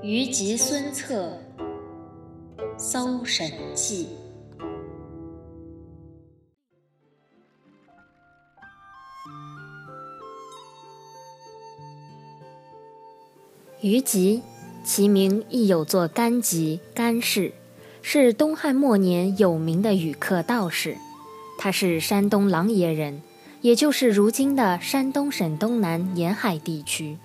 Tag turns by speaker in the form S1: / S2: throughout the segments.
S1: 虞吉孙策搜神记。虞吉，其名亦有作甘吉、甘氏，是东汉末年有名的羽客道士。他是山东琅琊人，也就是如今的山东省东南沿海地区。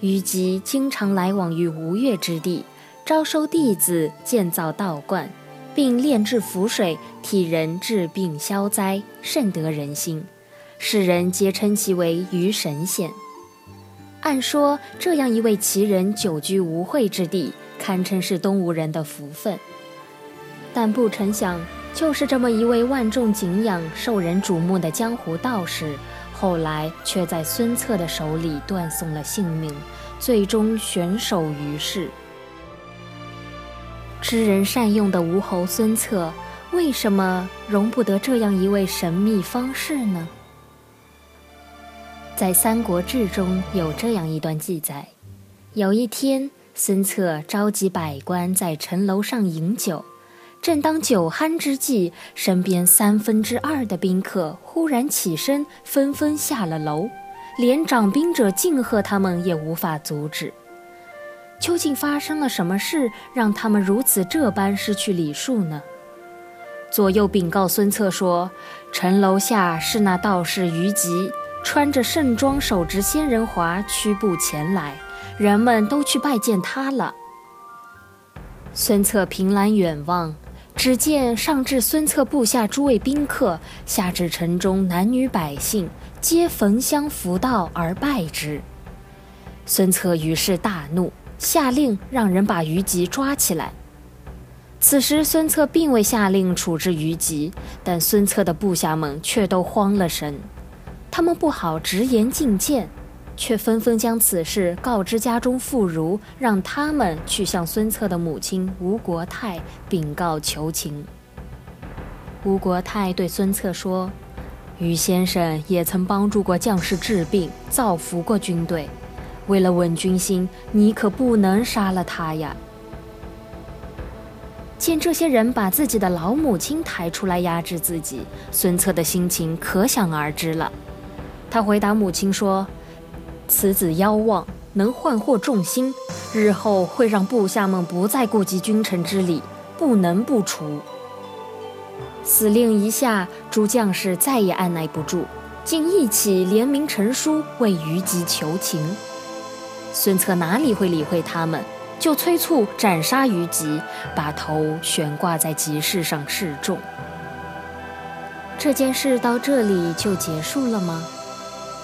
S1: 虞吉经常来往于吴越之地，招收弟子，建造道观，并炼制符水，替人治病消灾，甚得人心。世人皆称其为虞神仙。按说，这样一位奇人久居吴会之地，堪称是东吴人的福分。但不成想，就是这么一位万众敬仰、受人瞩目的江湖道士。后来却在孙策的手里断送了性命，最终悬首于世。知人善用的吴侯孙策，为什么容不得这样一位神秘方士呢？在《三国志》中有这样一段记载：有一天，孙策召集百官在城楼上饮酒。正当酒酣之际，身边三分之二的宾客忽然起身，纷纷下了楼，连掌兵者敬贺他们也无法阻止。究竟发生了什么事，让他们如此这般失去礼数呢？左右禀告孙策说：“城楼下是那道士虞吉，穿着盛装，手执仙人华，屈步前来，人们都去拜见他了。”孙策凭栏远望。只见上至孙策部下诸位宾客，下至城中男女百姓，皆焚香福道而拜之。孙策于是大怒，下令让人把虞吉抓起来。此时孙策并未下令处置虞吉，但孙策的部下们却都慌了神，他们不好直言进谏。却纷纷将此事告知家中妇孺，让他们去向孙策的母亲吴国太禀告求情。吴国太对孙策说：“于先生也曾帮助过将士治病，造福过军队，为了稳军心，你可不能杀了他呀。”见这些人把自己的老母亲抬出来压制自己，孙策的心情可想而知了。他回答母亲说。此子妖妄，能幻惑众心，日后会让部下们不再顾及君臣之礼，不能不除。司令一下，诸将士再也按耐不住，竟一起联名陈书为虞吉求情。孙策哪里会理会他们，就催促斩杀虞吉，把头悬挂在集市上示众。这件事到这里就结束了吗？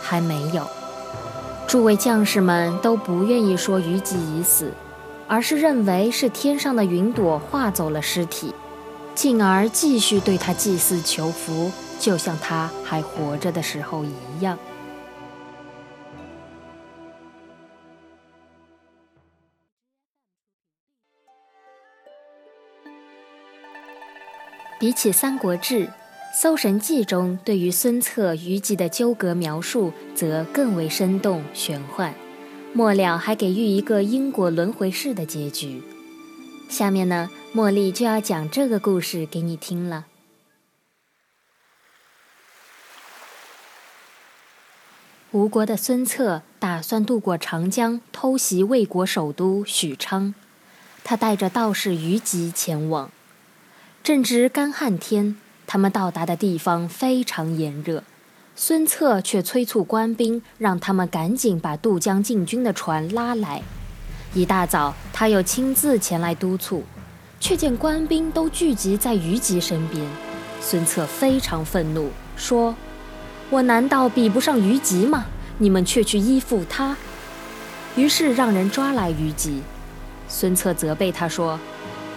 S1: 还没有。诸位将士们都不愿意说虞姬已死，而是认为是天上的云朵化走了尸体，进而继续对他祭祀求福，就像他还活着的时候一样。比起《三国志》。《搜神记》中对于孙策、虞姬的纠葛描述则更为生动玄幻，末了还给予一个因果轮回式的结局。下面呢，茉莉就要讲这个故事给你听了。吴国的孙策打算渡过长江，偷袭魏国首都许昌，他带着道士虞姬前往，正值干旱天。他们到达的地方非常炎热，孙策却催促官兵，让他们赶紧把渡江进军的船拉来。一大早，他又亲自前来督促，却见官兵都聚集在虞吉身边。孙策非常愤怒，说：“我难道比不上虞吉吗？你们却去依附他。”于是让人抓来虞吉。孙策责备他说：“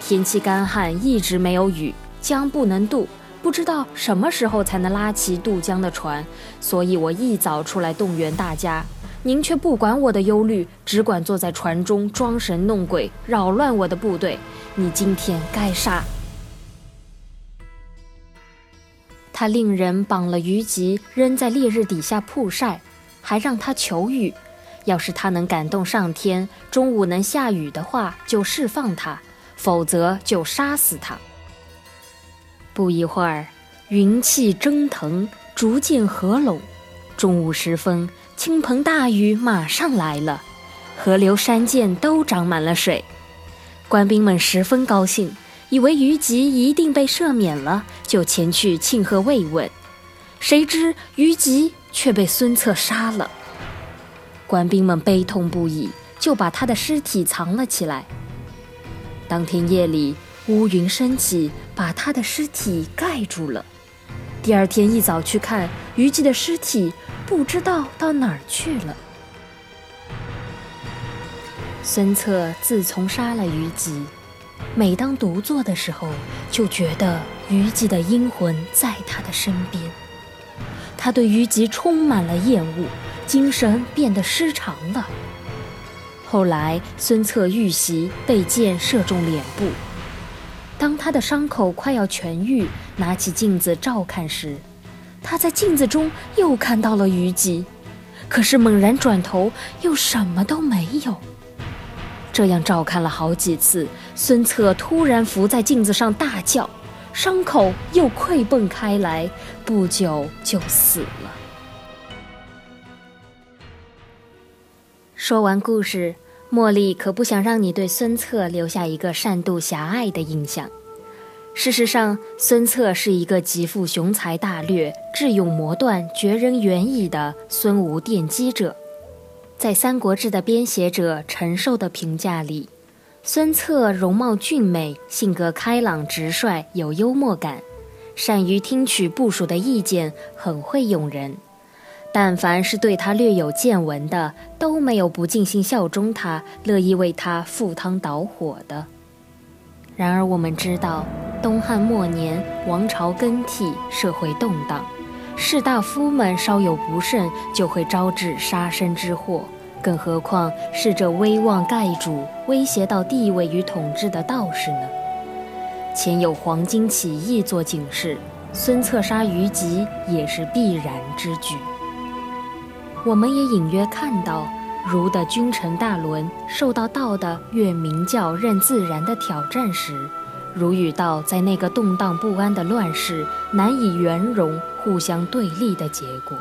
S1: 天气干旱，一直没有雨，江不能渡。”不知道什么时候才能拉起渡江的船，所以我一早出来动员大家，您却不管我的忧虑，只管坐在船中装神弄鬼，扰乱我的部队。你今天该杀！他令人绑了虞吉，扔在烈日底下曝晒，还让他求雨，要是他能感动上天，中午能下雨的话，就释放他；否则就杀死他。不一会儿，云气蒸腾，逐渐合拢。中午时分，倾盆大雨马上来了，河流、山涧都长满了水。官兵们十分高兴，以为虞吉一定被赦免了，就前去庆贺慰问。谁知虞吉却被孙策杀了。官兵们悲痛不已，就把他的尸体藏了起来。当天夜里，乌云升起，把他的尸体盖住了。第二天一早去看，虞姬的尸体不知道到哪儿去了。孙策自从杀了虞姬，每当独坐的时候，就觉得虞姬的阴魂在他的身边。他对虞姬充满了厌恶。精神变得失常了。后来，孙策遇袭，被箭射中脸部。当他的伤口快要痊愈，拿起镜子照看时，他在镜子中又看到了虞姬。可是猛然转头，又什么都没有。这样照看了好几次，孙策突然伏在镜子上大叫，伤口又溃迸开来，不久就死了。说完故事，茉莉可不想让你对孙策留下一个善妒狭隘的印象。事实上，孙策是一个极富雄才大略、智勇磨断、绝人远矣的孙吴奠基者。在《三国志》的编写者陈寿的评价里，孙策容貌俊美，性格开朗直率，有幽默感，善于听取部属的意见，很会用人。但凡是对他略有见闻的，都没有不尽心效忠他、乐意为他赴汤蹈火的。然而，我们知道，东汉末年王朝更替，社会动荡，士大夫们稍有不慎，就会招致杀身之祸。更何况是这威望盖主、威胁到地位与统治的道士呢？前有黄巾起义做警示，孙策杀于吉也是必然之举。我们也隐约看到，儒的君臣大伦受到道的越明教任自然的挑战时，儒与道在那个动荡不安的乱世难以圆融、互相对立的结果。